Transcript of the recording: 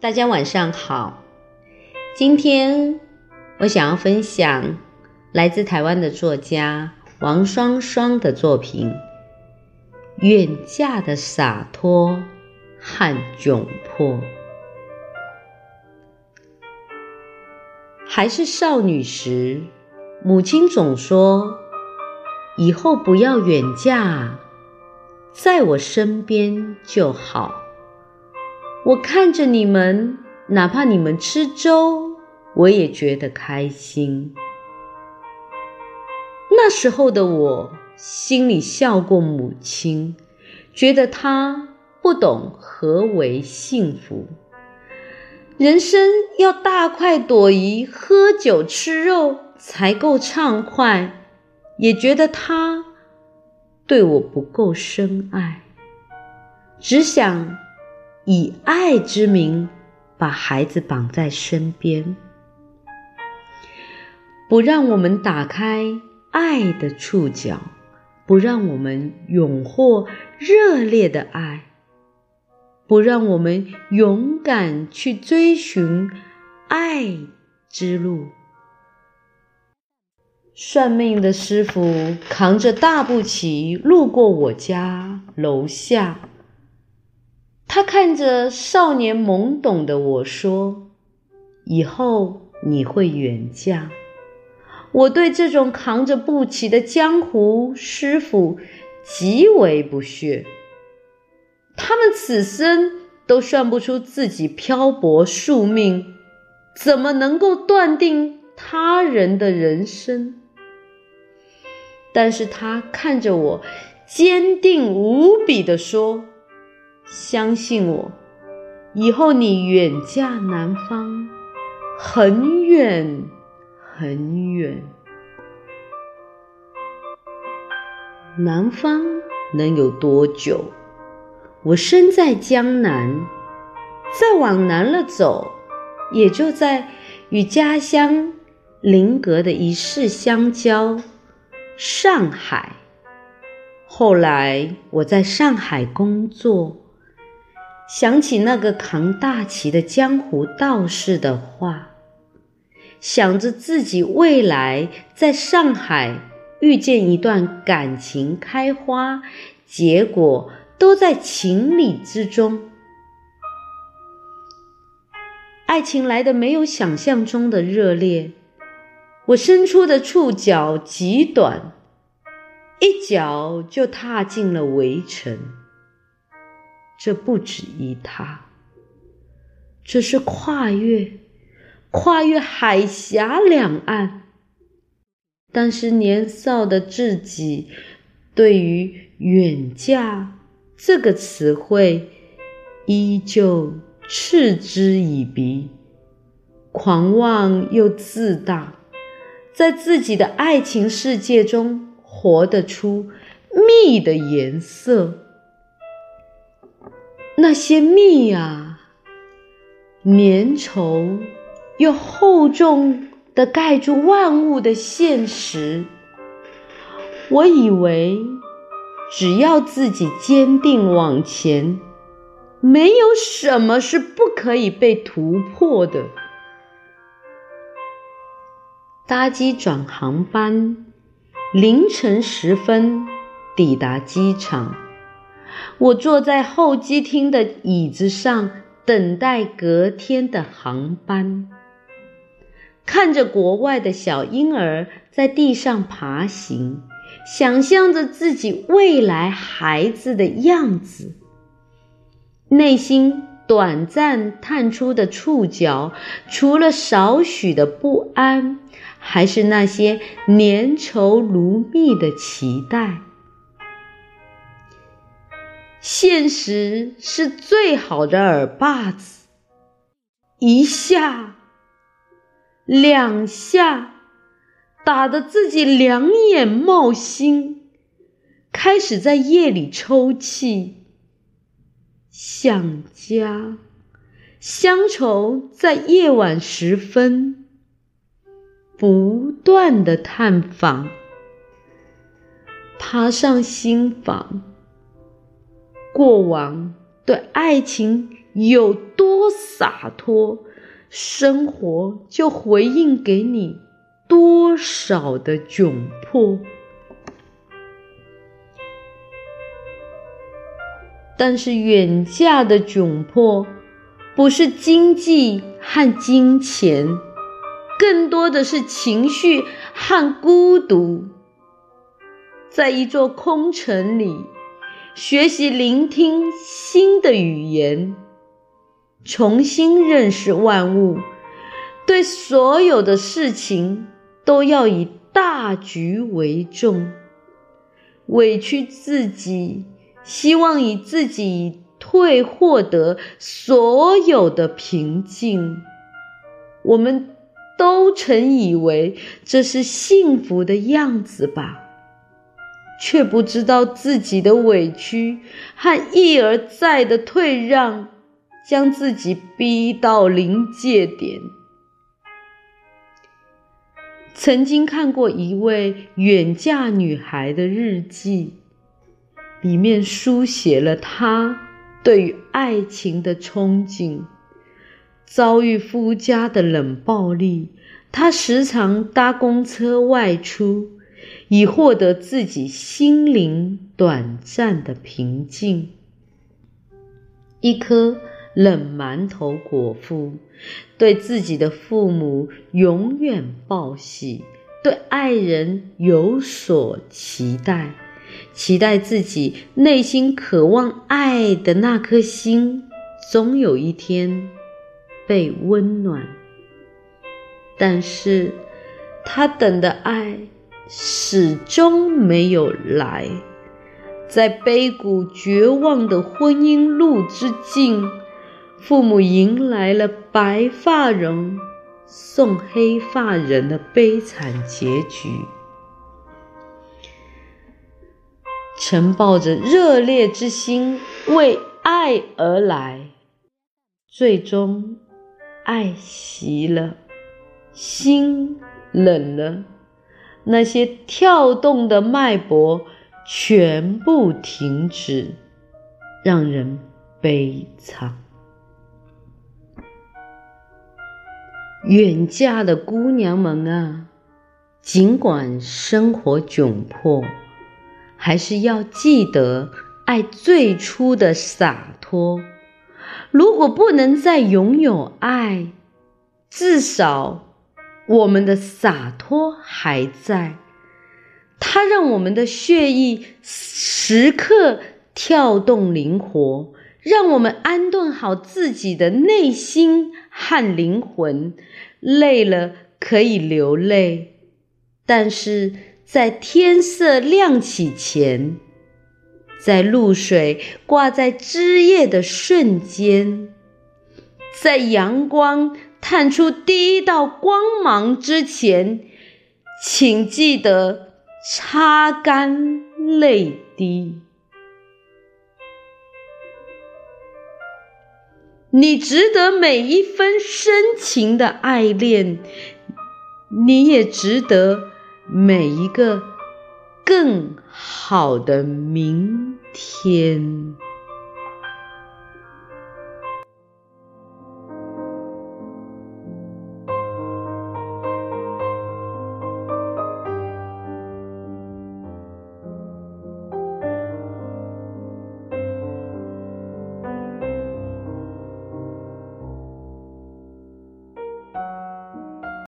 大家晚上好，今天我想要分享来自台湾的作家王双双的作品《远嫁的洒脱和窘迫》。还是少女时，母亲总说：“以后不要远嫁，在我身边就好。”我看着你们，哪怕你们吃粥，我也觉得开心。那时候的我，心里笑过母亲，觉得她不懂何为幸福。人生要大快朵颐，喝酒吃肉才够畅快，也觉得她对我不够深爱，只想。以爱之名，把孩子绑在身边，不让我们打开爱的触角，不让我们拥获热烈的爱，不让我们勇敢去追寻爱之路。算命的师傅扛着大步旗路过我家楼下。他看着少年懵懂的我说：“以后你会远嫁。”我对这种扛着步旗的江湖师傅极为不屑。他们此生都算不出自己漂泊宿命，怎么能够断定他人的人生？但是他看着我，坚定无比地说。相信我，以后你远嫁南方，很远很远。南方能有多久？我身在江南，再往南了走，也就在与家乡临隔的一市相交——上海。后来我在上海工作。想起那个扛大旗的江湖道士的话，想着自己未来在上海遇见一段感情开花，结果都在情理之中。爱情来的没有想象中的热烈，我伸出的触角极短，一脚就踏进了围城。这不止一他，这是跨越，跨越海峡两岸。但是年少的自己，对于“远嫁”这个词汇，依旧嗤之以鼻，狂妄又自大，在自己的爱情世界中活得出蜜的颜色。那些蜜啊，粘稠又厚重的盖住万物的现实。我以为只要自己坚定往前，没有什么是不可以被突破的。搭机转航班，凌晨时分抵达机场。我坐在候机厅的椅子上，等待隔天的航班，看着国外的小婴儿在地上爬行，想象着自己未来孩子的样子，内心短暂探出的触角，除了少许的不安，还是那些粘稠如蜜的期待。现实是最好的耳把子，一下、两下，打得自己两眼冒星，开始在夜里抽泣。想家，乡愁在夜晚时分不断的探访，爬上心房。过往对爱情有多洒脱，生活就回应给你多少的窘迫。但是远嫁的窘迫，不是经济和金钱，更多的是情绪和孤独。在一座空城里，学习聆听新的语言，重新认识万物，对所有的事情都要以大局为重，委屈自己。希望以自己退获得所有的平静，我们都曾以为这是幸福的样子吧，却不知道自己的委屈和一而再的退让，将自己逼到临界点。曾经看过一位远嫁女孩的日记。里面书写了她对于爱情的憧憬。遭遇夫家的冷暴力，她时常搭公车外出，以获得自己心灵短暂的平静。一颗冷馒头果腹，对自己的父母永远报喜，对爱人有所期待。期待自己内心渴望爱的那颗心，总有一天被温暖。但是，他等的爱始终没有来。在悲谷绝望的婚姻路之尽，父母迎来了白发人送黑发人的悲惨结局。曾抱着热烈之心为爱而来，最终爱熄了，心冷了，那些跳动的脉搏全部停止，让人悲惨。远嫁的姑娘们啊，尽管生活窘迫。还是要记得爱最初的洒脱。如果不能再拥有爱，至少我们的洒脱还在。它让我们的血液时刻跳动灵活，让我们安顿好自己的内心和灵魂。累了可以流泪，但是。在天色亮起前，在露水挂在枝叶的瞬间，在阳光探出第一道光芒之前，请记得擦干泪滴。你值得每一分深情的爱恋，你也值得。每一个更好的明天。